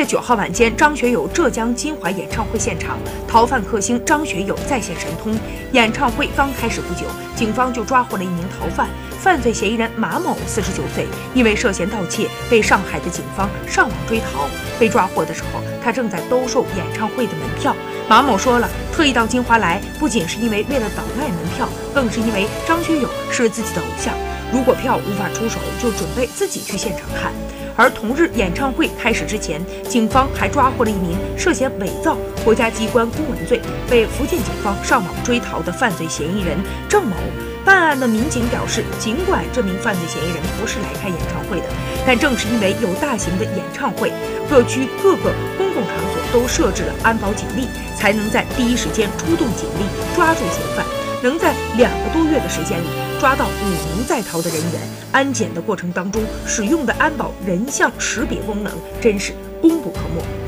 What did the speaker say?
月九号晚间，张学友浙江金华演唱会现场，逃犯克星张学友再现神通。演唱会刚开始不久，警方就抓获了一名逃犯，犯罪嫌疑人马某，四十九岁，因为涉嫌盗窃，被上海的警方上网追逃。被抓获的时候，他正在兜售演唱会的门票。马某说了，特意到金华来，不仅是因为为了倒卖门票，更是因为张学友是自己的偶像。如果票无法出手，就准备自己去现场看。而同日演唱会开始之前，警方还抓获了一名涉嫌伪造国家机关公文罪、被福建警方上网追逃的犯罪嫌疑人郑某。办案的民警表示，尽管这名犯罪嫌疑人不是来开演唱会的，但正是因为有大型的演唱会，各区各个公共场所都设置了安保警力，才能在第一时间出动警力抓住嫌犯。能在两个多月的时间里抓到五名在逃的人员，安检的过程当中使用的安保人像识别功能真是功不可没。